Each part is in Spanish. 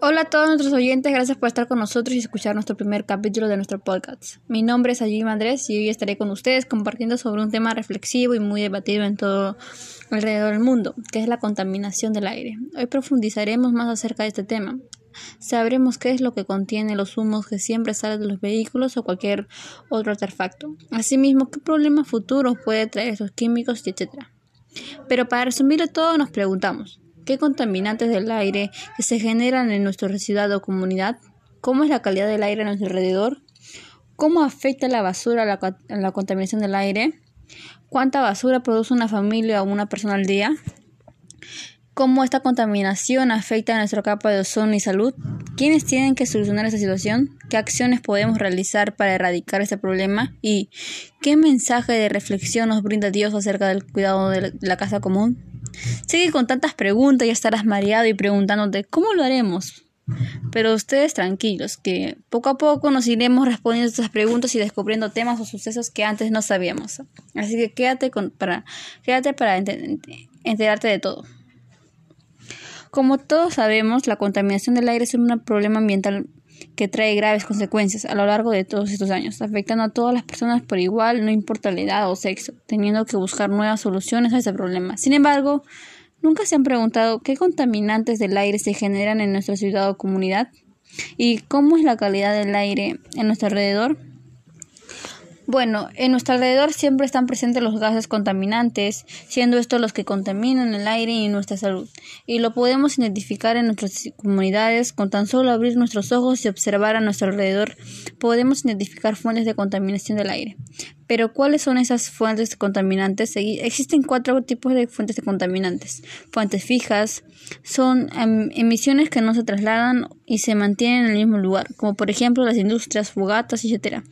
Hola a todos nuestros oyentes, gracias por estar con nosotros y escuchar nuestro primer capítulo de nuestro podcast. Mi nombre es Ayim Andrés y hoy estaré con ustedes compartiendo sobre un tema reflexivo y muy debatido en todo alrededor del mundo, que es la contaminación del aire. Hoy profundizaremos más acerca de este tema. Sabremos qué es lo que contiene los humos que siempre salen de los vehículos o cualquier otro artefacto. Asimismo, qué problemas futuros puede traer esos químicos y etc. Pero para resumirlo todo nos preguntamos, qué contaminantes del aire que se generan en nuestra ciudad o comunidad, cómo es la calidad del aire a nuestro alrededor, cómo afecta la basura a la, contaminación del aire, cuánta basura produce una familia o una persona al día, cómo esta contaminación afecta a nuestra capa de ozono y salud, quiénes tienen que solucionar esta situación, qué acciones podemos realizar para erradicar este problema y qué mensaje de reflexión nos brinda Dios acerca del cuidado de la casa común. Sigue con tantas preguntas y estarás mareado y preguntándote ¿cómo lo haremos? Pero ustedes tranquilos, que poco a poco nos iremos respondiendo estas preguntas y descubriendo temas o sucesos que antes no sabíamos. Así que quédate, con, para, quédate para enterarte de todo. Como todos sabemos, la contaminación del aire es un problema ambiental que trae graves consecuencias a lo largo de todos estos años, afectando a todas las personas por igual, no importa la edad o sexo, teniendo que buscar nuevas soluciones a ese problema. Sin embargo, ¿nunca se han preguntado qué contaminantes del aire se generan en nuestra ciudad o comunidad? ¿Y cómo es la calidad del aire en nuestro alrededor? Bueno, en nuestro alrededor siempre están presentes los gases contaminantes, siendo estos los que contaminan el aire y nuestra salud, y lo podemos identificar en nuestras comunidades con tan solo abrir nuestros ojos y observar a nuestro alrededor, podemos identificar fuentes de contaminación del aire. Pero ¿cuáles son esas fuentes contaminantes? Existen cuatro tipos de fuentes de contaminantes. Fuentes fijas son em, emisiones que no se trasladan y se mantienen en el mismo lugar, como por ejemplo las industrias, fogatas, etc.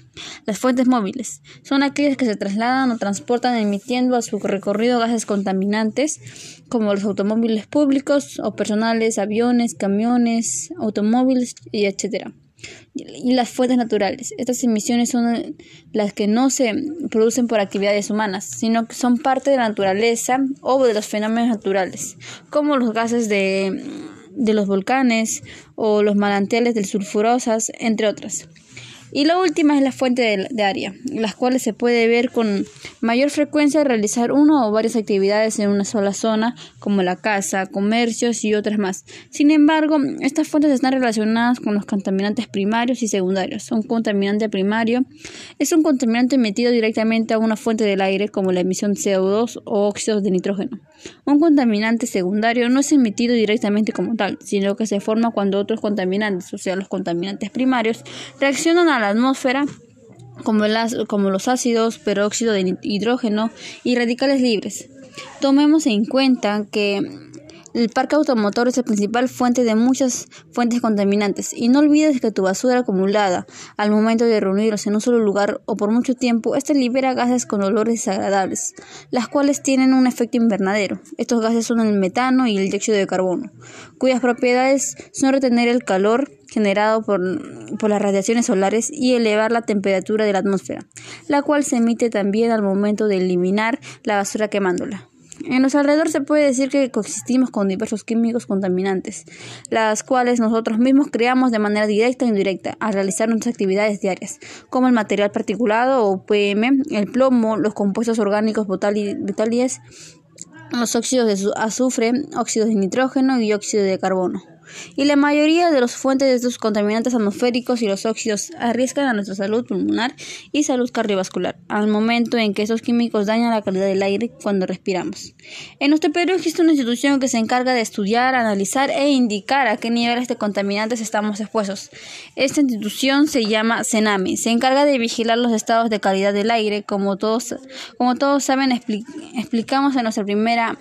Las fuentes móviles son aquellas que se trasladan o transportan emitiendo a su recorrido gases contaminantes, como los automóviles públicos o personales, aviones, camiones, automóviles etc y las fuentes naturales. Estas emisiones son las que no se producen por actividades humanas, sino que son parte de la naturaleza o de los fenómenos naturales, como los gases de, de los volcanes o los manantiales del sulfurosas, entre otras. Y la última es la fuente de, área, las cuales se puede ver con mayor frecuencia realizar una o varias actividades en una sola zona, como la casa, comercios y otras más. Sin embargo, estas fuentes están relacionadas con los contaminantes primarios y secundarios. Un contaminante primario es un contaminante emitido directamente a una fuente del aire, como la emisión de CO2 o óxidos de nitrógeno. Un contaminante secundario no es emitido directamente como tal, sino que se forma cuando otros contaminantes, o sea, los contaminantes primarios, reaccionan a a la atmósfera como, como los ácidos, peróxido de hidrógeno y radicales libres. Tomemos en cuenta que el parque automotor es la principal fuente de muchas fuentes contaminantes y no olvides que tu basura acumulada al momento de reunirlos en un solo lugar o por mucho tiempo, este libera gases con olores desagradables, las cuales tienen un efecto invernadero. Estos gases son el metano y el dióxido de carbono, cuyas propiedades son retener el calor generado por, por, las radiaciones solares y elevar la temperatura de la atmósfera, la cual se emite también al momento de eliminar la basura quemándola. En los alrededores se puede decir que coexistimos con diversos químicos contaminantes, las cuales nosotros mismos creamos de manera directa e indirecta al realizar nuestras actividades diarias, como el material particulado o PM, el plomo, los compuestos orgánicos vitales, los óxidos de azufre, óxidos de nitrógeno y óxido de carbono y la mayoría de las fuentes de estos contaminantes atmosféricos y los óxidos arriesgan a nuestra salud pulmonar y salud cardiovascular al momento en que esos químicos dañan la calidad del aire cuando respiramos. En nuestro Perú existe una institución que se encarga de estudiar, analizar e indicar a qué niveles de contaminantes estamos expuestos. Esta institución se llama CENAMI, se encarga de vigilar los estados de calidad del aire, como todos, como todos saben, explicamos en nuestra primera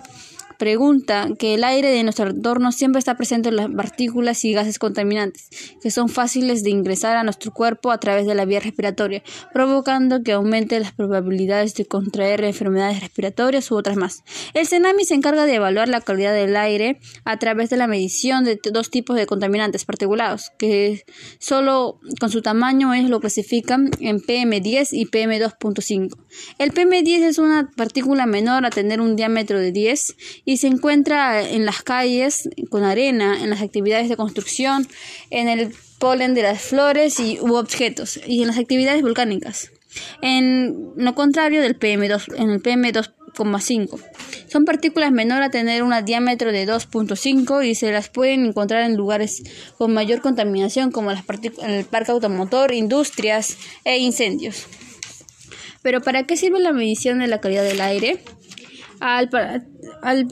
pregunta que el aire de nuestro entorno siempre está presente en las partículas y gases contaminantes, que son fáciles de ingresar a nuestro cuerpo a través de la vía respiratoria, provocando que aumente las probabilidades de contraer enfermedades respiratorias u otras más. El CENAMI se encarga de evaluar la calidad del aire a través de la medición de dos tipos de contaminantes particulados, que solo con su tamaño ellos lo clasifican en PM10 y PM2.5. El PM10 es una partícula menor a tener un diámetro de 10 y se encuentra en las calles con arena, en las actividades de construcción, en el polen de las flores y u objetos y en las actividades volcánicas. En lo contrario del PM2, en el PM2,5. Son partículas menor a tener un diámetro de 2.5 y se las pueden encontrar en lugares con mayor contaminación como las el parque automotor, industrias e incendios. Pero ¿para qué sirve la medición de la calidad del aire? Al, al,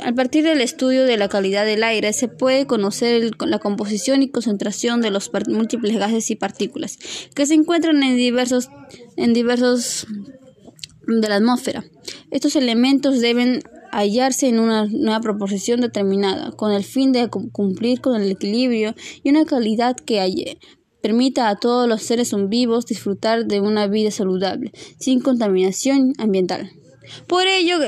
a partir del estudio de la calidad del aire se puede conocer la composición y concentración de los múltiples gases y partículas que se encuentran en diversos, en diversos de la atmósfera. Estos elementos deben hallarse en una nueva proporción determinada, con el fin de cumplir con el equilibrio y una calidad que permita a todos los seres vivos disfrutar de una vida saludable, sin contaminación ambiental. Por ello,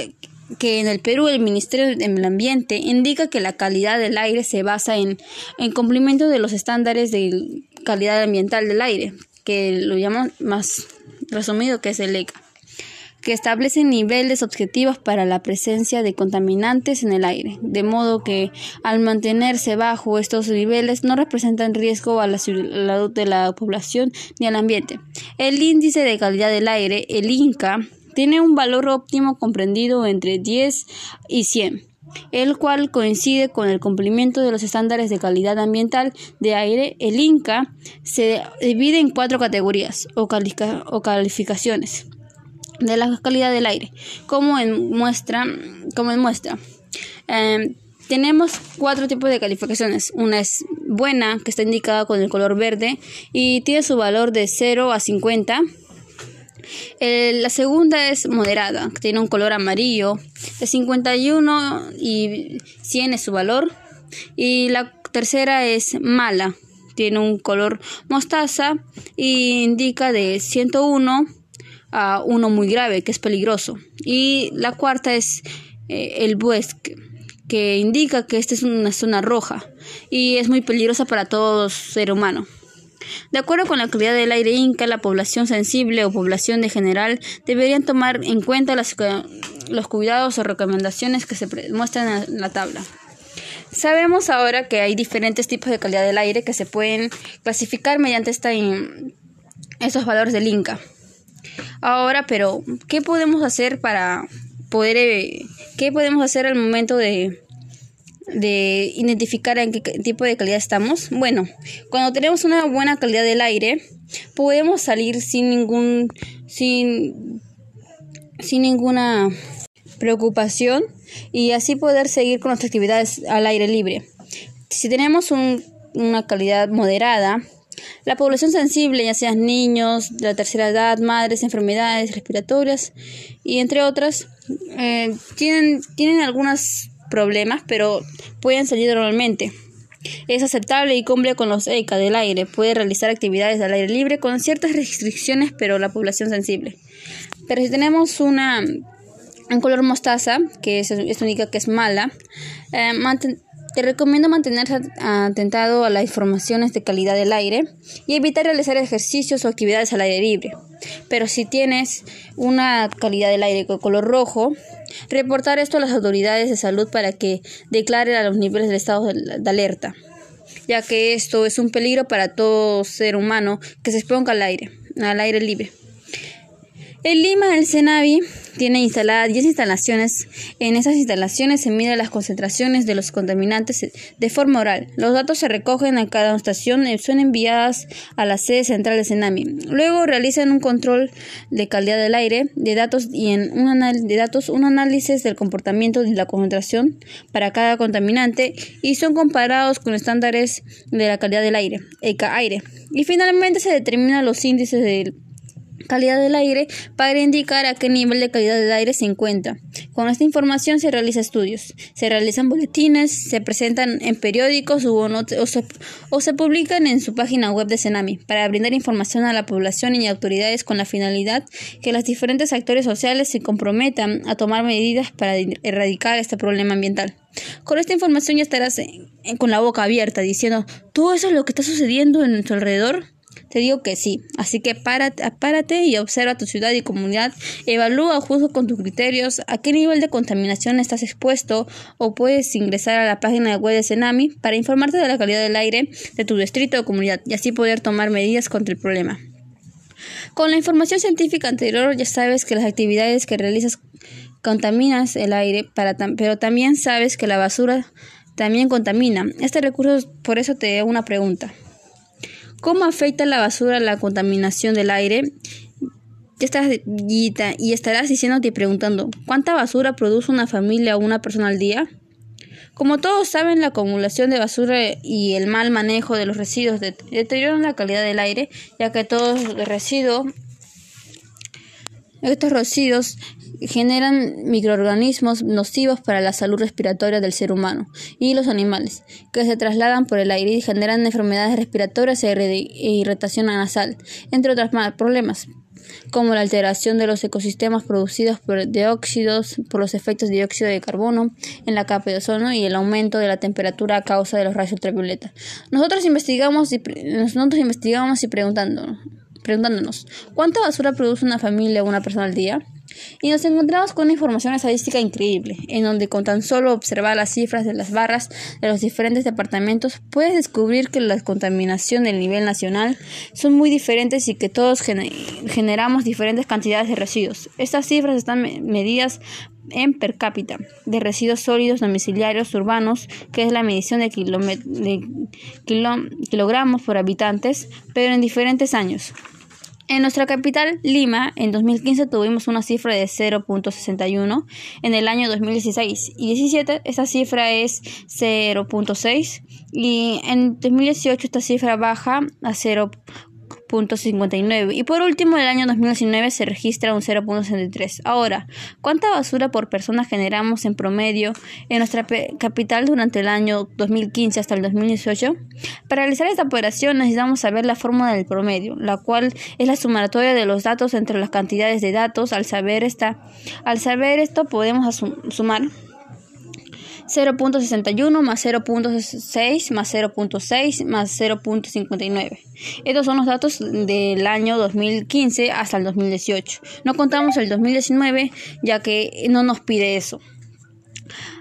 que en el Perú el Ministerio del Ambiente indica que la calidad del aire se basa en, en cumplimiento de los estándares de calidad ambiental del aire, que lo llaman más resumido que es el ECA, que establece niveles objetivos para la presencia de contaminantes en el aire, de modo que al mantenerse bajo estos niveles no representan riesgo a la salud de la población ni al ambiente. El índice de calidad del aire, el INCA, tiene un valor óptimo comprendido entre 10 y 100, el cual coincide con el cumplimiento de los estándares de calidad ambiental de aire. El INCA se divide en cuatro categorías o, calificaciones de la calidad del aire, como en muestra. Como en muestra. Em, tenemos cuatro tipos de calificaciones. Una es buena, que está indicada con el color verde y tiene su valor de 0 a 50. La segunda es moderada, tiene un color amarillo. De 51 y 100 es su valor. Y la tercera es mala, tiene un color mostaza y indica de 101 a 1 muy grave, que es peligroso. Y la cuarta es eh, el bosque, que indica que esta es una zona roja y es muy peligrosa para todo ser humano. De acuerdo con la calidad del aire inca, la población sensible o población de general deberían tomar en cuenta los cuidados o recomendaciones que se muestran en la tabla. Sabemos ahora que hay diferentes tipos de calidad del aire que se pueden clasificar mediante estos valores del Inca. Ahora, pero ¿qué podemos hacer para poder eh, qué podemos hacer al momento de de identificar en qué tipo de calidad estamos. Bueno, cuando tenemos una buena calidad del aire, podemos salir sin ningún sin sin ninguna preocupación y así poder seguir con nuestras actividades al aire libre. Si tenemos una calidad moderada, la población sensible, ya sean niños de la tercera edad, madres, enfermedades respiratorias y entre otras, eh, tienen, tienen algunas problemas, pero pueden salir normalmente. Es aceptable y cumple con los ECA del aire. Puede realizar actividades al aire libre con ciertas restricciones, pero la población sensible. Pero si tenemos una, un color mostaza, que es, es única que es mala, eh, te recomiendo mantenerse atentado a las informaciones de calidad del aire y evitar realizar ejercicios o actividades al aire libre. Pero si tienes una calidad del aire con color rojo, reportar esto a las autoridades de salud para que declaren a los niveles del estado de alerta, ya que esto es un peligro para todo ser humano que se exponga al aire, al aire libre. En Lima, el CENAVI tiene instaladas 10 instalaciones. En esas instalaciones se miden las concentraciones de los contaminantes de forma oral. Los datos se recogen a cada estación y son enviadas a la sede central de CENAMI. Luego realizan un control de calidad del aire, de datos y en un, de datos un análisis del comportamiento de la concentración para cada contaminante y son comparados con estándares de la calidad del aire, ECA aire. Y finalmente se determinan los índices del calidad del aire para indicar a qué nivel de calidad del aire se encuentra. Con esta información se realizan estudios, se realizan boletines, se presentan en periódicos o, se, o se publican en su página web de Senami para brindar información a la población y autoridades con la finalidad que los diferentes actores sociales se comprometan a tomar medidas para erradicar este problema ambiental. Con esta información ya estarás con la boca abierta diciendo, ¿todo eso es lo que está sucediendo en nuestro alrededor? Te digo que sí. Así que párate, párate y observa tu ciudad y comunidad. Evalúa justo con tus criterios a qué nivel de contaminación estás expuesto o puedes ingresar a la página web de Cenami para informarte de la calidad del aire de tu distrito o comunidad y así poder tomar medidas contra el problema. Con la información científica anterior ya sabes que las actividades que realizas contaminas el aire, pero también sabes que la basura también contamina. Este recurso, por eso te hago una pregunta. ¿Cómo afecta la basura la contaminación del aire? Ya estás, y estarás diciéndote y preguntando, ¿cuánta basura produce una familia o una persona al día? Como todos saben, la acumulación de basura y el mal manejo de los residuos deterioran la calidad del aire, ya que todos los residuos, estos residuos generan microorganismos nocivos para la salud respiratoria del ser humano y los animales, que se trasladan por el aire y generan enfermedades respiratorias e, e irritación nasal, entre otros problemas como la alteración de los ecosistemas producidos por dióxidos, por los efectos de dióxido de carbono en la capa de ozono y el aumento de la temperatura a causa de los rayos ultravioleta. Nosotros investigamos y, nosotros investigamos y preguntando, preguntándonos, ¿cuánta basura produce una familia o una persona al día? Y nos encontramos con una información estadística increíble, en donde con tan solo observar las cifras de las barras de los diferentes departamentos puedes descubrir que la contaminación del nivel nacional son muy diferentes y que todos generamos diferentes cantidades de residuos. Estas cifras están medidas en per cápita de residuos sólidos domiciliarios urbanos, que es la medición de, de kilogramos por habitantes, pero en diferentes años. En nuestra capital, Lima, en 2015 tuvimos una cifra de 0.61, en el año 2016 y 17 esta cifra es 0.6 y en 2018 esta cifra baja a 0. Y por último, el año 2019 se registra un 0.63. Ahora, ¿cuánta basura por persona generamos en promedio en nuestra capital durante el año 2015 hasta el 2018? Para realizar esta operación necesitamos saber la fórmula del promedio, la cual es la sumatoria de los datos entre las cantidades de datos. Al saber, esta, al saber esto podemos sumar 0.61 más 0.6 más 0.6 más 0.59. Estos son los datos del año 2015 hasta el 2018. No contamos el 2019 ya que no nos pide eso.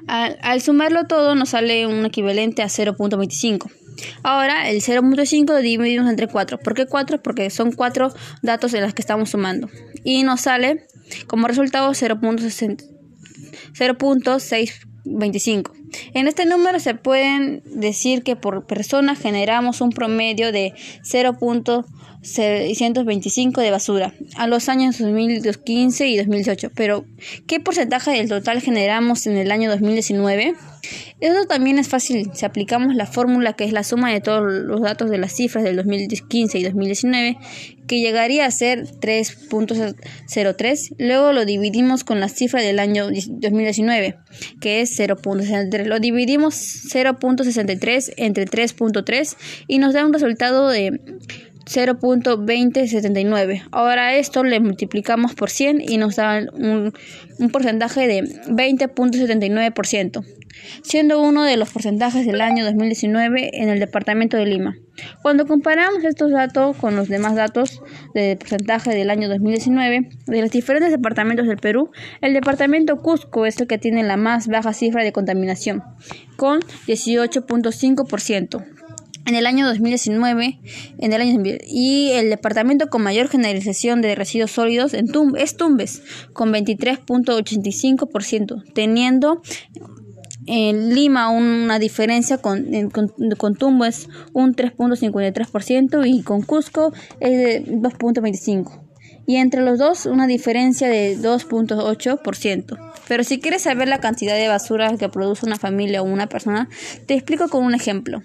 Al, sumarlo todo nos sale un equivalente a 0.25. Ahora el 0.5 lo dividimos entre 4. ¿Por qué 4? Porque son 4 datos en los que estamos sumando. Y nos sale como resultado 0.6 25. En este número se pueden decir que por persona generamos un promedio de 0.625 de basura a los años 2015 y 2018. Pero, ¿qué porcentaje del total generamos en el año 2019? Eso también es fácil si aplicamos la fórmula que es la suma de todos los datos de las cifras del 2015 y 2019, que llegaría a ser 3.03. Luego lo dividimos con la cifra del año 2019, que es 0.63. Lo dividimos 0.63 entre 3.3 y nos da un resultado de 0.2079. Ahora esto le multiplicamos por 100 y nos da un, un porcentaje de 20.79% siendo uno de los porcentajes del año 2019 en el departamento de Lima. Cuando comparamos estos datos con los demás datos de porcentaje del año 2019 de los diferentes departamentos del Perú, el departamento Cusco es el que tiene la más baja cifra de contaminación, con 18.5% en el año 2019 en el año, y el departamento con mayor generalización de residuos sólidos en es Tumbes con 23.85% teniendo en Lima una diferencia con, con, Tumbo es un 3.53% y con Cusco es de 2.25%. Y entre los dos una diferencia de 2.8%. Pero si quieres saber la cantidad de basura que produce una familia o una persona, te explico con un ejemplo.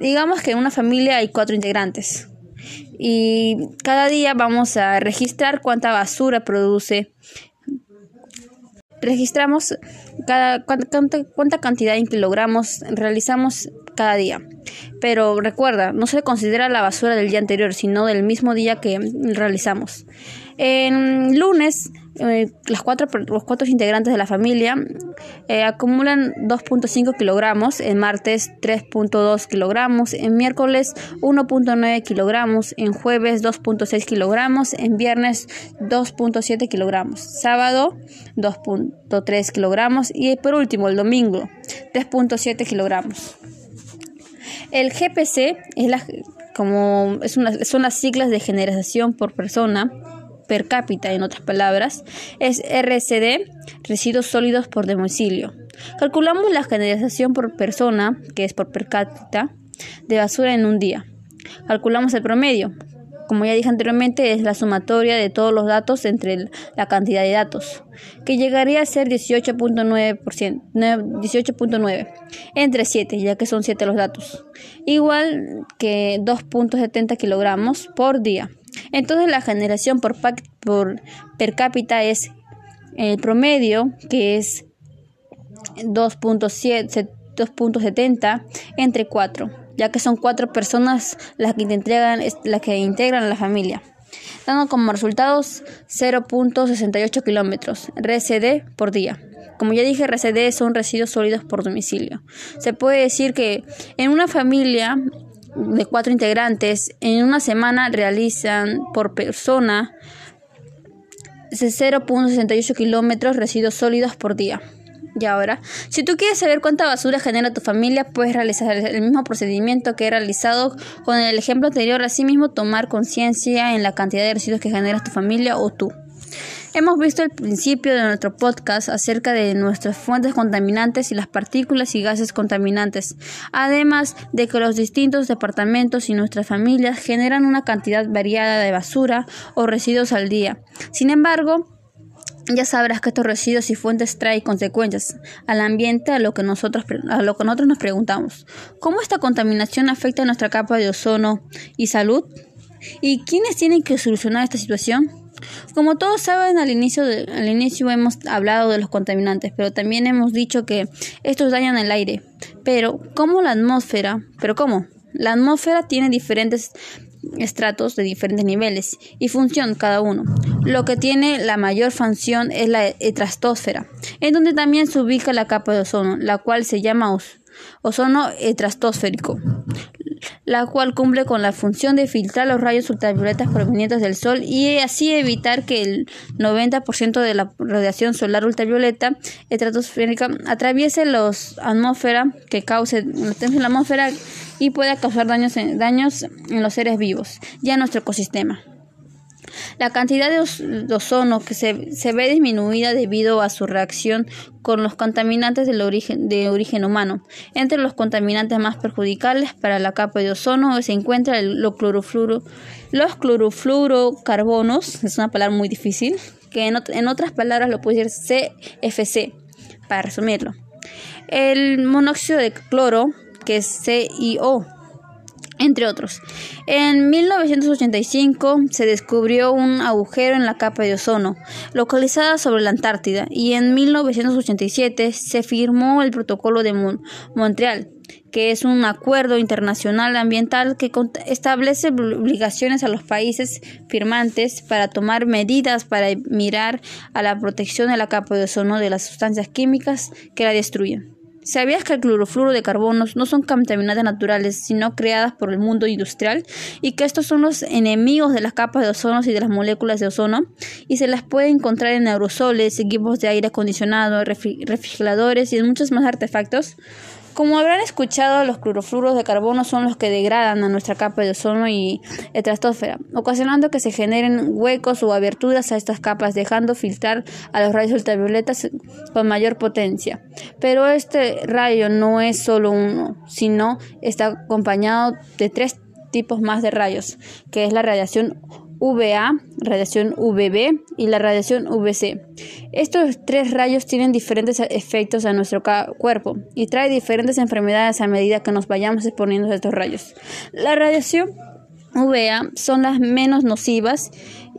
Digamos que en una familia hay cuatro integrantes y cada día vamos a registrar cuánta basura produce registramos cada, cuánta, cantidad en kilogramos realizamos cada día. Pero recuerda, no se considera la basura del día anterior, sino del mismo día que realizamos. En lunes eh, las cuatro, los cuatro integrantes de la familia eh, acumulan 2.5 kilogramos, en martes 3.2 kilogramos, en miércoles 1.9 kilogramos, en jueves 2.6 kilogramos, en viernes 2.7 kilogramos, sábado 2.3 kilogramos y por último el domingo 3.7 kilogramos. El GPC es la, como es una, son las siglas de generación por persona per cápita, en otras palabras, es RCD, residuos sólidos por domicilio. Calculamos la generación por persona, que es por per cápita, de basura en un día. Calculamos el promedio. Como ya dije anteriormente, es la sumatoria de todos los datos entre la cantidad de datos, que llegaría a ser 18.9%, 18.9 entre 7, ya que son 7 los datos, igual que 2.70 kilogramos por día. Entonces la generación por, por per cápita es el promedio, que es 2.70 entre 4, ya que son 4 personas las que, entregan, las que integran la familia, dando como resultados 0.68 kilómetros RCD por día. Como ya dije, RCD son residuos sólidos por domicilio. Se puede decir que en una familia de cuatro integrantes en una semana realizan por persona 0.68 kilómetros residuos sólidos por día. Y ahora, si tú quieres saber cuánta basura genera tu familia, puedes realizar el mismo procedimiento que he realizado con el ejemplo anterior, asimismo tomar conciencia en la cantidad de residuos que genera tu familia o tú. Hemos visto el principio de nuestro podcast acerca de nuestras fuentes contaminantes y las partículas y gases contaminantes, además de que los distintos departamentos y nuestras familias generan una cantidad variada de basura o residuos al día. Sin embargo, ya sabrás que estos residuos y fuentes traen consecuencias al ambiente a lo que nosotros, a lo que nosotros nos preguntamos. ¿Cómo esta contaminación afecta a nuestra capa de ozono y salud? ¿Y quiénes tienen que solucionar esta situación? Como todos saben, al inicio, al inicio hemos hablado de los contaminantes, pero también hemos dicho que estos dañan el aire. Pero, ¿cómo la atmósfera? ¿Pero cómo? La atmósfera tiene diferentes estratos de diferentes niveles y función cada uno. Lo que tiene la mayor función es la estratosfera, en donde también se ubica la capa de ozono, la cual se llama ozono estratosférico la cual cumple con la función de filtrar los rayos ultravioletas provenientes del Sol y así evitar que el 90% de la radiación solar ultravioleta estratosférica atraviese la atmósfera que cause la atmósfera y pueda causar daños daños en los seres vivos y a nuestro ecosistema. La cantidad de, ozono que se, ve disminuida debido a su reacción con los contaminantes de origen humano. Entre los contaminantes más perjudiciales para la capa de ozono se encuentra el, los clorofluorocarbonos, es una palabra muy difícil, que en, en otras palabras lo puede decir CFC, para resumirlo. El monóxido de cloro, que es CIO, entre otros. En 1985 se descubrió un agujero en la capa de ozono, localizada sobre la Antártida, y en 1987 se firmó el Protocolo de Montreal, que es un acuerdo internacional ambiental que establece obligaciones a los países firmantes para tomar medidas para mirar a la protección de la capa de ozono de las sustancias químicas que la destruyen. ¿Sabías que el clorofluoro de carbonos no son contaminantes naturales, sino creadas por el mundo industrial? Y que estos son los enemigos de las capas de ozono y de las moléculas de ozono. Y se las puede encontrar en aerosoles, equipos de aire acondicionado, refrigeradores y en muchos más artefactos. Como habrán escuchado, los clorofluoros de carbono son los que degradan a nuestra capa de ozono y estratosfera, ocasionando que se generen huecos o aberturas a estas capas, dejando filtrar a los rayos ultravioletas con mayor potencia. Pero este rayo no es solo uno, sino está acompañado de tres tipos más de rayos, que es la radiación UVA, radiación UVB y la radiación UVC. Estos tres rayos tienen diferentes efectos a nuestro cuerpo y trae diferentes enfermedades a medida que nos vayamos exponiendo a estos rayos. La radiación UVA son las menos nocivas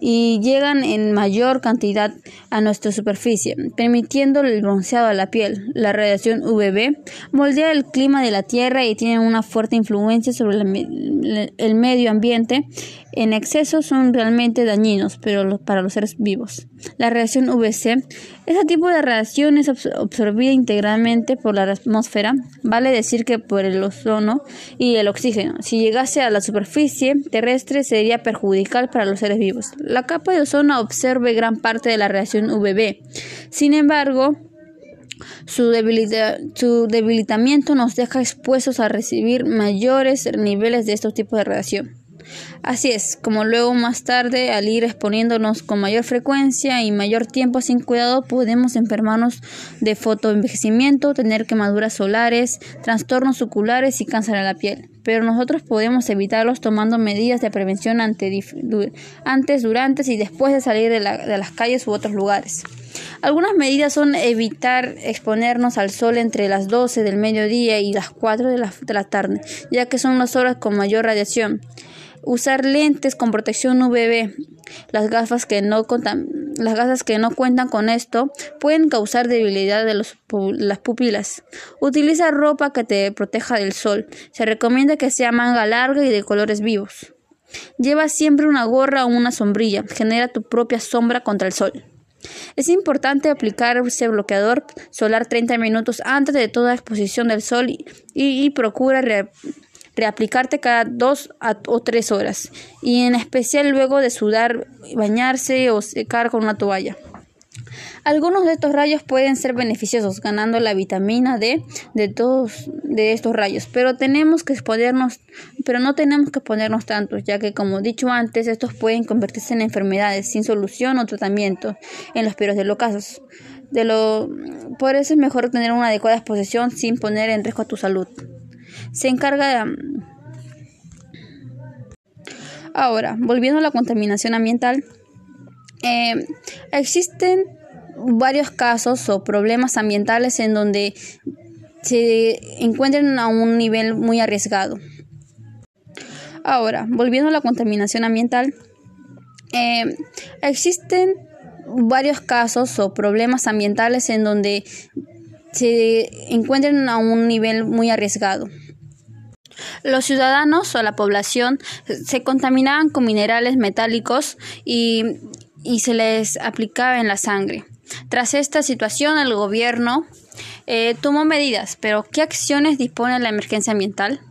y llegan en mayor cantidad a nuestra superficie, permitiendo el bronceado a la piel. La radiación UVB moldea el clima de la Tierra y tiene una fuerte influencia sobre el medio ambiente. En exceso son realmente dañinos pero para los seres vivos. La radiación UVC, ese tipo de radiación es absorbida integralmente por la atmósfera, vale decir que por el ozono y el oxígeno. Si llegase a la superficie terrestre sería perjudicial para los seres vivos. La capa de ozono absorbe gran parte de la radiación UVB. Sin embargo, su, debilitamiento nos deja expuestos a recibir mayores niveles de estos tipos de radiación. Así es, como luego más tarde, al ir exponiéndonos con mayor frecuencia y mayor tiempo sin cuidado, podemos enfermarnos de fotoenvejecimiento, tener quemaduras solares, trastornos oculares y cáncer a la piel. Pero nosotros podemos evitarlos tomando medidas de prevención antes, durante y después de salir de, las calles u otros lugares. Algunas medidas son evitar exponernos al sol entre las 12 del mediodía y las 4 de la, de la tarde, ya que son las horas con mayor radiación. Usar lentes con protección UVB. Las gafas que no las gafas que no cuentan con esto pueden causar debilidad de las pupilas. Utiliza ropa que te proteja del sol. Se recomienda que sea manga larga y de colores vivos. Lleva siempre una gorra o una sombrilla. Genera tu propia sombra contra el sol. Es importante aplicar ese bloqueador solar 30 minutos antes de toda exposición del sol y, procura reaplicarte cada dos o tres horas y en especial luego de sudar, bañarse o secar con una toalla. Algunos de estos rayos pueden ser beneficiosos, ganando la vitamina D de todos de estos rayos, pero tenemos que exponernos, pero no tenemos que ponernos tantos, ya que como dicho antes, estos pueden convertirse en enfermedades sin solución o tratamiento en los peores de los casos. De lo, por eso es mejor tener una adecuada exposición sin poner en riesgo a tu salud se encarga de... Ahora, volviendo a la contaminación ambiental, eh, existen varios casos o problemas ambientales en donde se encuentran a un nivel muy arriesgado. Ahora, volviendo a la contaminación ambiental, eh, existen varios casos o problemas ambientales en donde se encuentran a un nivel muy arriesgado. Los ciudadanos o la población se contaminaban con minerales metálicos y, se les aplicaba en la sangre. Tras esta situación, el gobierno eh, tomó medidas, pero ¿qué acciones dispone la emergencia ambiental?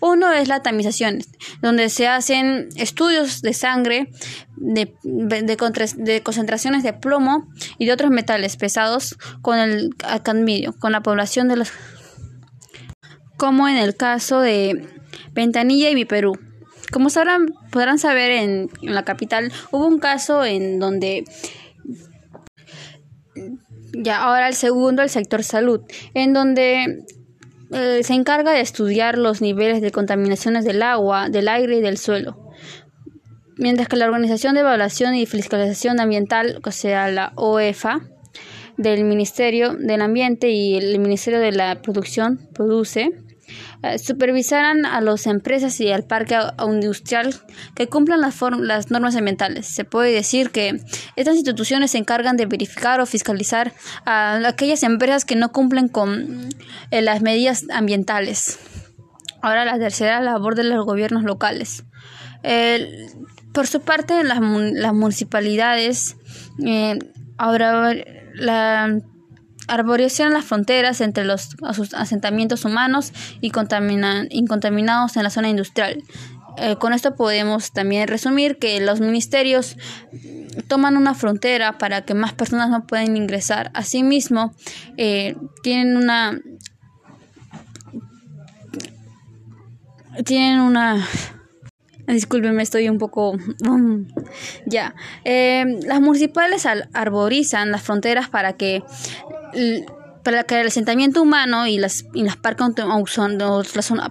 Uno es la tamización, donde se hacen estudios de sangre de, de, concentraciones de plomo y de otros metales pesados con el cadmio, con la población de los como en el caso de Ventanilla y Viperú. Como sabrán, podrán saber, en, la capital hubo un caso en donde ya ahora el segundo, el sector salud, en donde eh, se encarga de estudiar los niveles de contaminaciones del agua, del aire y del suelo. Mientras que la Organización de Evaluación y Fiscalización Ambiental, o sea, la OEFA, del Ministerio del Ambiente y el Ministerio de la Producción, produce, eh, supervisarán a las empresas y al parque industrial que cumplan las, las, normas ambientales. Se puede decir que estas instituciones se encargan de verificar o fiscalizar a aquellas empresas que no cumplen con eh, las medidas ambientales. Ahora la tercera labor de los gobiernos locales. por su parte, las, las municipalidades eh, ahora la arborización las fronteras entre los asentamientos humanos y incontaminados en la zona industrial. Eh, con esto podemos también resumir que los ministerios toman una frontera para que más personas no puedan ingresar. Asimismo, eh, tienen una tienen una Disculpenme, estoy un poco... Ya. Eh, las municipales arborizan las fronteras para que para que el asentamiento humano y las, y las parques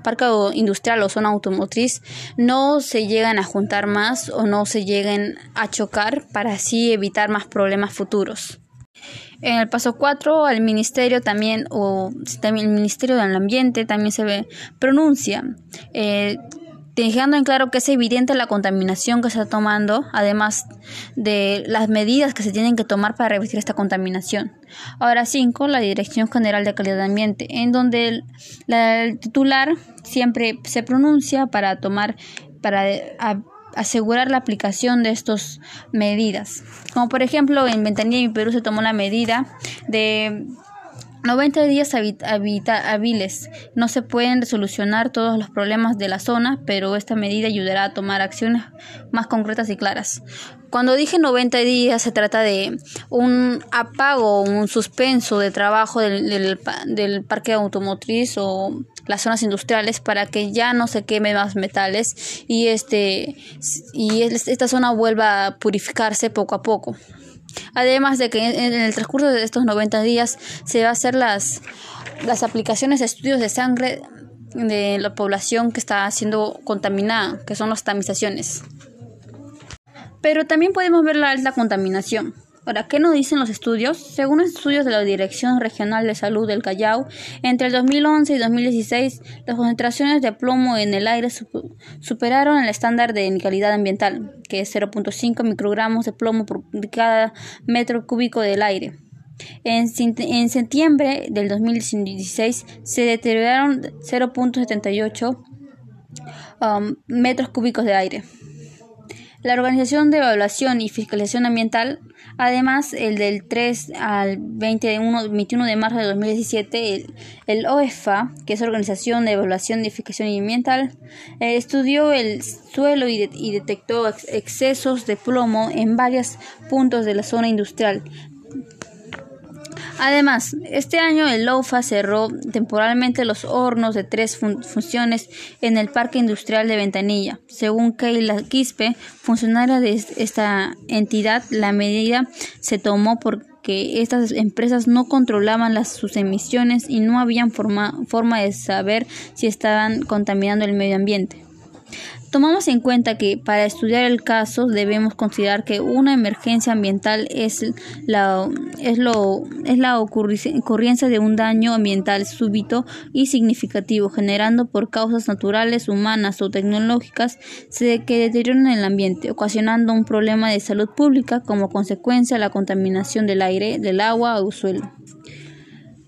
parca industrial o zona automotriz no se lleguen a juntar más o no se lleguen a chocar para así evitar más problemas futuros. En el paso 4, el ministerio también, o también el ministerio del ambiente también se ve, pronuncia eh, dejando en claro que es evidente la contaminación que se está tomando, además de las medidas que se tienen que tomar para revertir esta contaminación. Ahora 5, la Dirección General de Calidad de Ambiente, en donde el, titular siempre se pronuncia para tomar, para asegurar la aplicación de estas medidas. Como por ejemplo en Ventanilla y Perú se tomó la medida de 90 días hábiles. No se pueden solucionar todos los problemas de la zona, pero esta medida ayudará a tomar acciones más concretas y claras. Cuando dije 90 días se trata de un apago, un suspenso de trabajo del, del, parque automotriz o las zonas industriales para que ya no se queme más metales y este y esta zona vuelva a purificarse poco a poco. Además de que en el transcurso de estos 90 días se va a hacer las, las aplicaciones de estudios de sangre de la población que está siendo contaminada, que son las tamizaciones. Pero también podemos ver la alta contaminación. Ahora, ¿qué nos dicen los estudios? Según estudios de la Dirección Regional de Salud del Callao, entre el 2011 y 2016, las concentraciones de plomo en el aire superaron el estándar de calidad ambiental, que es 0.5 microgramos de plomo por cada metro cúbico del aire. En, septiembre del 2016 se deterioraron 0.78 um, metros cúbicos de aire. La Organización de Evaluación y Fiscalización Ambiental Además, el del 3 al 21, de marzo de 2017, el, el, OEFA, que es Organización de Evaluación, Edificación Ambiental, eh, estudió el suelo y, y detectó excesos de plomo en varios puntos de la zona industrial, Además, este año el LOFA cerró temporalmente los hornos de tres funciones en el Parque Industrial de Ventanilla. Según Keila Quispe, funcionaria de esta entidad, la medida se tomó porque estas empresas no controlaban sus emisiones y no habían forma de saber si estaban contaminando el medio ambiente. Tomamos en cuenta que para estudiar el caso debemos considerar que una emergencia ambiental es la, es lo, es la ocurrencia de un daño ambiental súbito y significativo generando por causas naturales, humanas o tecnológicas que deterioran el ambiente, ocasionando un problema de salud pública como consecuencia de la contaminación del aire, del agua o suelo.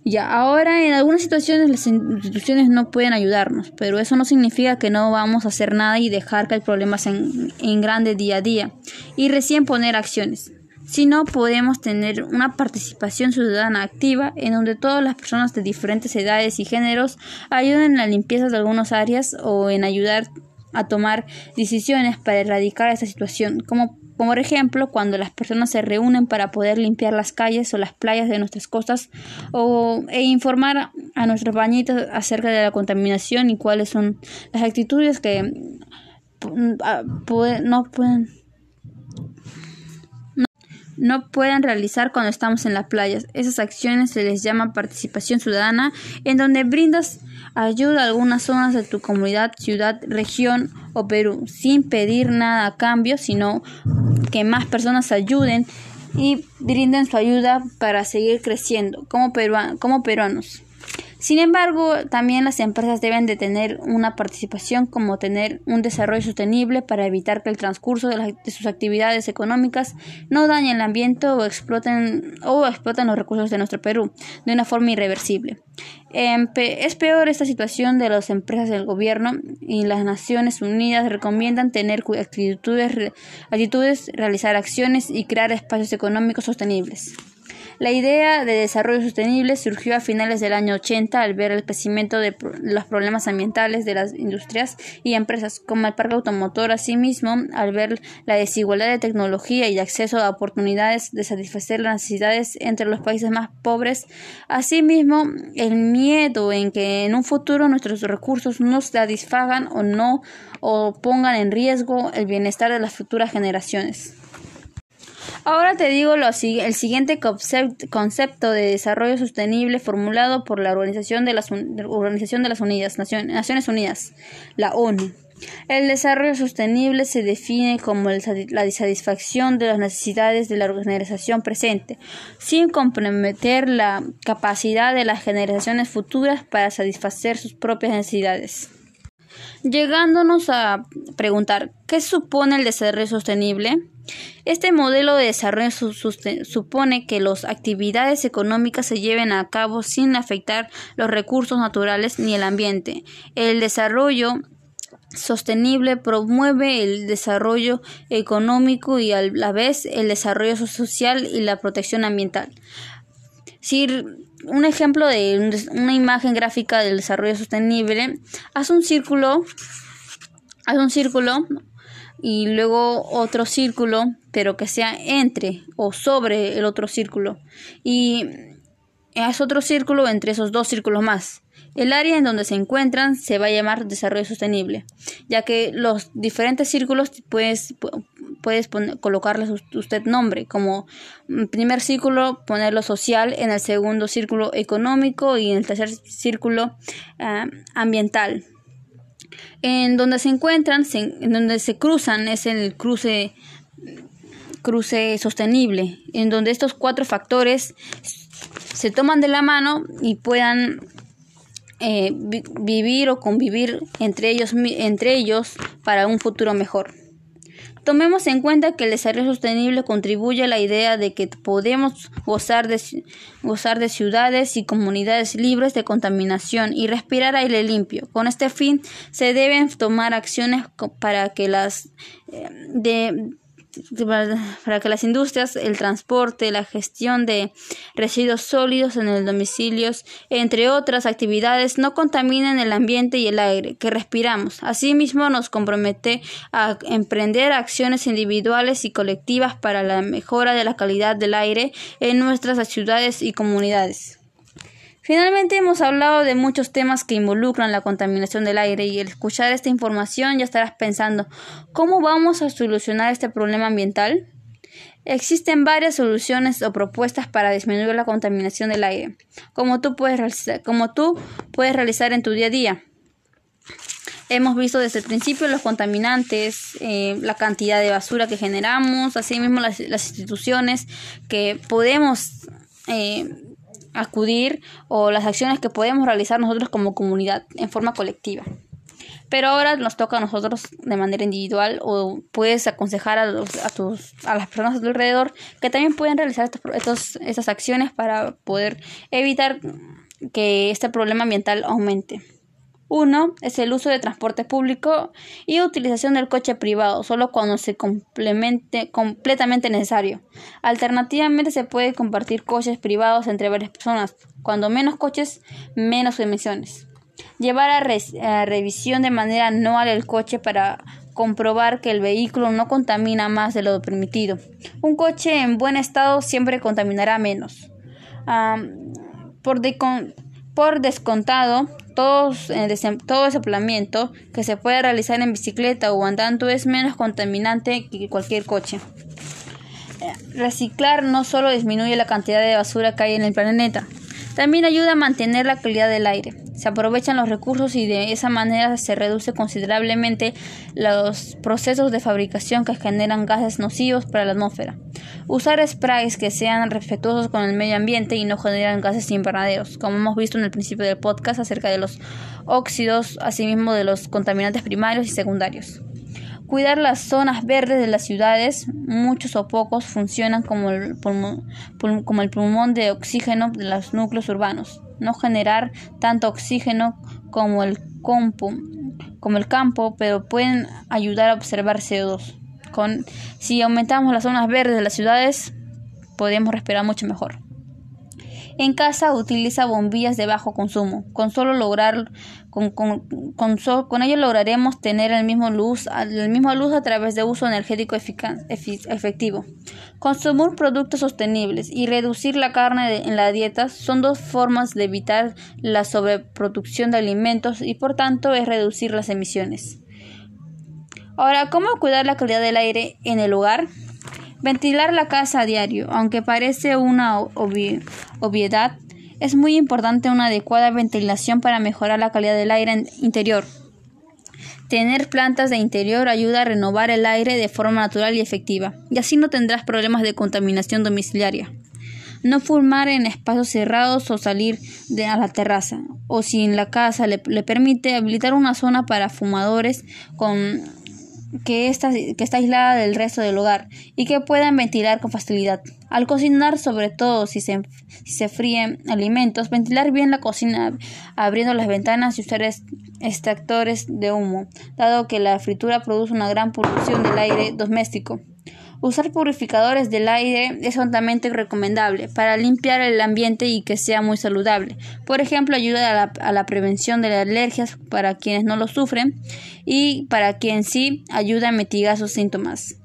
Ya, ahora en algunas situaciones las instituciones no pueden ayudarnos, pero eso no significa que no vamos a hacer nada y dejar que el problema se en, grande día a día y recién poner acciones. Si no, podemos tener una participación ciudadana activa en donde todas las personas de diferentes edades y géneros ayuden en la limpieza de algunas áreas o en ayudar a tomar decisiones para erradicar esta situación, como por ejemplo cuando las personas se reúnen para poder limpiar las calles o las playas de nuestras costas o, e informar a nuestros bañitos acerca de la contaminación y cuáles son las actitudes que ah, no pueden no pueden realizar cuando estamos en las playas. Esas acciones se les llama participación ciudadana, en donde brindas ayuda a algunas zonas de tu comunidad, ciudad, región o Perú, sin pedir nada a cambio, sino que más personas ayuden y brinden su ayuda para seguir creciendo como, como peruanos. Sin embargo, también las empresas deben de tener una participación como tener un desarrollo sostenible para evitar que el transcurso de, sus actividades económicas no dañe el ambiente o exploten, o exploten los recursos de nuestro Perú de una forma irreversible. es peor esta situación de las empresas del gobierno y las Naciones Unidas recomiendan tener actitudes, actitudes realizar acciones y crear espacios económicos sostenibles. La idea de desarrollo sostenible surgió a finales del año 80 al ver el crecimiento de los problemas ambientales de las industrias y empresas, como el parque automotor, asimismo, al ver la desigualdad de tecnología y acceso a oportunidades de satisfacer las necesidades entre los países más pobres, asimismo, el miedo en que en un futuro nuestros recursos no satisfagan o no o pongan en riesgo el bienestar de las futuras generaciones. Ahora te digo el siguiente concepto de desarrollo sostenible formulado por la Organización de las, Organización de las Naciones Unidas, la ONU. El desarrollo sostenible se define como la satisfacción de las necesidades de la organización presente, sin comprometer la capacidad de las generaciones futuras para satisfacer sus propias necesidades. llegándonos a preguntar, ¿qué supone el desarrollo sostenible? Este modelo de desarrollo supone que las actividades económicas se lleven a cabo sin afectar los recursos naturales ni el ambiente. El desarrollo sostenible promueve el desarrollo económico y a la vez el desarrollo social y la protección ambiental. Si un ejemplo de una imagen gráfica del desarrollo sostenible, haz un círculo, haz un círculo y luego otro círculo, pero que sea entre o sobre el otro círculo. Y haz otro círculo entre esos dos círculos más. El área en donde se encuentran se va a llamar desarrollo sostenible, ya que los diferentes círculos puedes, puedes colocarles usted nombre, como primer círculo ponerlo social, en el segundo círculo económico y en el tercer círculo ah, ambiental. En donde se encuentran, en donde se cruzan, es el cruce cruce sostenible, en donde estos cuatro factores se toman de la mano y puedan eh, vivir o convivir entre ellos, entre ellos para un futuro mejor. Tomemos en cuenta que el desarrollo sostenible contribuye a la idea de que podemos gozar de, gozar de ciudades y comunidades libres de contaminación y respirar aire limpio. Con este fin se deben tomar acciones para que las eh, de, para que las industrias, el transporte, la gestión de residuos sólidos en el domicilio, entre otras actividades, no contaminen el ambiente y el aire que respiramos. Asimismo, nos compromete a emprender acciones individuales y colectivas para la mejora de la calidad del aire en nuestras ciudades y comunidades. Finalmente hemos hablado de muchos temas que involucran la contaminación del aire y al escuchar esta información ya estarás pensando ¿cómo vamos a solucionar este problema ambiental? Existen varias soluciones o propuestas para disminuir la contaminación del aire, como tú puedes realizar, como tú puedes realizar en tu día a día. Hemos visto desde el principio los contaminantes, eh, la cantidad de basura que generamos, asimismo las, las instituciones que podemos eh, acudir o las acciones que podemos realizar nosotros como comunidad en forma colectiva. Pero ahora nos toca a nosotros de manera individual o puedes aconsejar a, los, a, tus, a las personas a tu alrededor que también pueden realizar estos, estas acciones para poder evitar que este problema ambiental aumente. Uno es el uso de transporte público y utilización del coche privado solo cuando se complemente completamente necesario. Alternativamente se puede compartir coches privados entre varias personas. Cuando menos coches, menos emisiones. Llevar a, revisión de manera anual el coche para comprobar que el vehículo no contamina más de lo permitido. Un coche en buen estado siempre contaminará menos. por, por descontado, todos, eh, todo desoplamiento que se puede realizar en bicicleta o andando es menos contaminante que cualquier coche. Eh, reciclar no solo disminuye la cantidad de basura que hay en el planeta, también ayuda a mantener la calidad del aire. Se aprovechan los recursos y de esa manera se reduce considerablemente los procesos de fabricación que generan gases nocivos para la atmósfera. Usar sprays que sean respetuosos con el medio ambiente y no generan gases invernaderos, como hemos visto en el principio del podcast acerca de los óxidos, asimismo de los contaminantes primarios y secundarios. Cuidar las zonas verdes de las ciudades, muchos o pocos, funcionan como el, pulmón, como el pulmón de oxígeno de los núcleos urbanos. No generar tanto oxígeno como el, como el campo, pero pueden ayudar a observar CO2. Con, si aumentamos las zonas verdes de las ciudades, podemos respirar mucho mejor. En casa utiliza bombillas de bajo consumo. Con solo lograr con, con, con, ello lograremos tener el mismo luz, el mismo luz a través de uso energético efectivo. Consumir productos sostenibles y reducir la carne en la dieta son dos formas de evitar la sobreproducción de alimentos y por tanto es reducir las emisiones. Ahora, ¿cómo cuidar la calidad del aire en el hogar? Ventilar la casa a diario, aunque parece una obviedad, es muy importante una adecuada ventilación para mejorar la calidad del aire interior. Tener plantas de interior ayuda a renovar el aire de forma natural y efectiva, y así no tendrás problemas de contaminación domiciliaria. no fumar en espacios cerrados o salir de, a la terraza, o si en la casa le, le permite habilitar una zona para fumadores con que está, que aislada del resto del hogar y que puedan ventilar con facilidad. Al cocinar, sobre todo si se, si se fríen alimentos, ventilar bien la cocina abriendo las ventanas y usar extractores de humo, dado que la fritura produce una gran polución del aire doméstico. Usar purificadores del aire es altamente recomendable para limpiar el ambiente y que sea muy saludable. Por ejemplo, ayuda a la, prevención de las alergias para quienes no lo sufren y para quien sí ayuda a mitigar sus síntomas.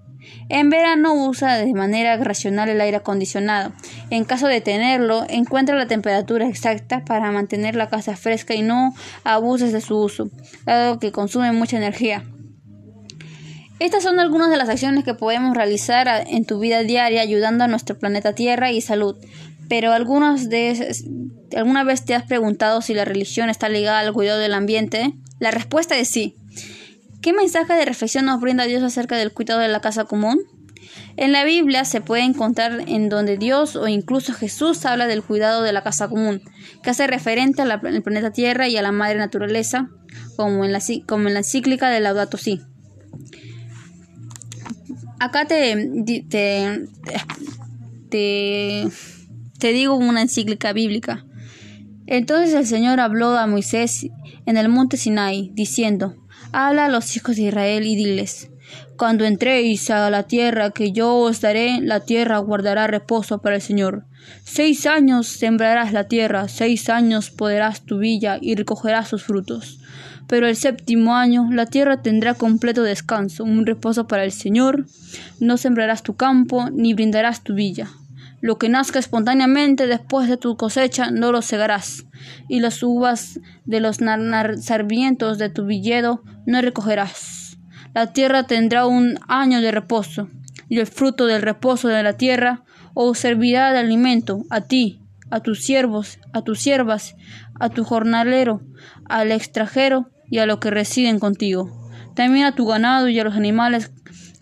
En verano usa de manera racional el aire acondicionado. En caso de tenerlo, encuentra la temperatura exacta para mantener la casa fresca y no abuses de su uso, dado que consume mucha energía. Estas son algunas de las acciones que podemos realizar en tu vida diaria ayudando a nuestro planeta Tierra y salud. Pero algunas de ¿alguna vez te has preguntado si la religión está ligada al cuidado del ambiente? La respuesta es sí. ¿Qué mensaje de reflexión nos brinda Dios acerca del cuidado de la casa común? En la Biblia se puede encontrar en donde Dios o incluso Jesús habla del cuidado de la casa común, que hace referente al planeta Tierra y a la madre naturaleza, como en la, como en la encíclica de Laudato Si. Acá te, te, te, digo una encíclica bíblica. Entonces el Señor habló a Moisés en el monte Sinai, diciendo, Habla a los hijos de Israel y diles, Cuando entréis a la tierra que yo os daré, la tierra guardará reposo para el Señor. Seis años sembrarás la tierra, seis años poderás tu villa y recogerás sus frutos. Pero el séptimo año la tierra tendrá completo descanso, un reposo para el Señor. No sembrarás tu campo, ni brindarás tu villa. Lo que nazca espontáneamente después de tu cosecha no lo segarás, y las uvas de los sarmientos de tu villedo no recogerás. La tierra tendrá un año de reposo, y el fruto del reposo de la tierra os servirá de alimento a ti, a tus siervos, a tus siervas, a tu jornalero, al extranjero y a los que residen contigo, también a tu ganado y a los animales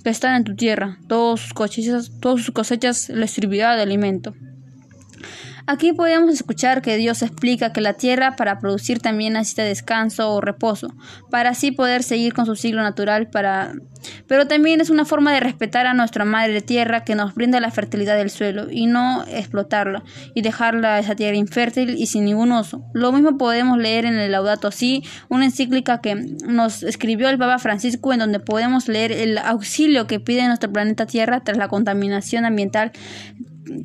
que están en tu tierra, todos sus cosechas, todas sus cosechas les servirá de alimento. Aquí podemos escuchar que Dios explica que la tierra para producir también necesita descanso o reposo, para así poder seguir con su ciclo natural para pero también es una forma de respetar a nuestra madre tierra que nos brinda la fertilidad del suelo y no explotarla y dejarla esa tierra infértil y sin ningún uso. Lo mismo podemos leer en el Laudato Si, una encíclica que nos escribió el Papa Francisco en donde podemos leer el auxilio que pide nuestro planeta Tierra tras la contaminación ambiental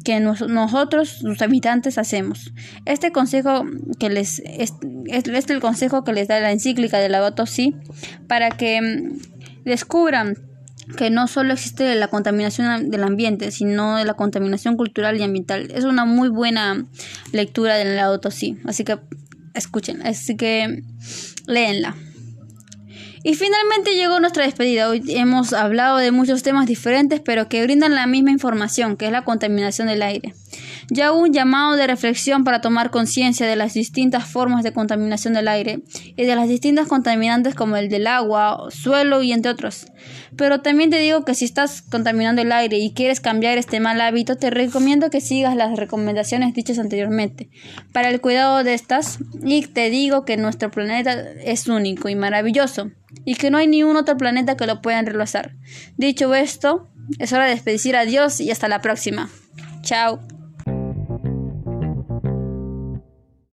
que nosotros, sus habitantes, hacemos. Este consejo que les es, el consejo que les da la encíclica de la Si para que mm, descubran que no solo existe la contaminación del ambiente, sino de la contaminación cultural y ambiental. Es una muy buena lectura del la Si, así que escuchen, así que léenla. Y finalmente llegó nuestra despedida. Hoy hemos hablado de muchos temas diferentes, pero que brindan la misma información, que es la contaminación del aire. Ya un llamado de reflexión para tomar conciencia de las distintas formas de contaminación del aire y de las distintas contaminantes como el del agua, suelo y entre otros. Pero también te digo que si estás contaminando el aire y quieres cambiar este mal hábito, te recomiendo que sigas las recomendaciones dichas anteriormente para el cuidado de estas y te digo que nuestro planeta es único y maravilloso y que no hay ni un otro planeta que lo pueda reemplazar. Dicho esto, es hora de despedir a Dios y hasta la próxima. Chao.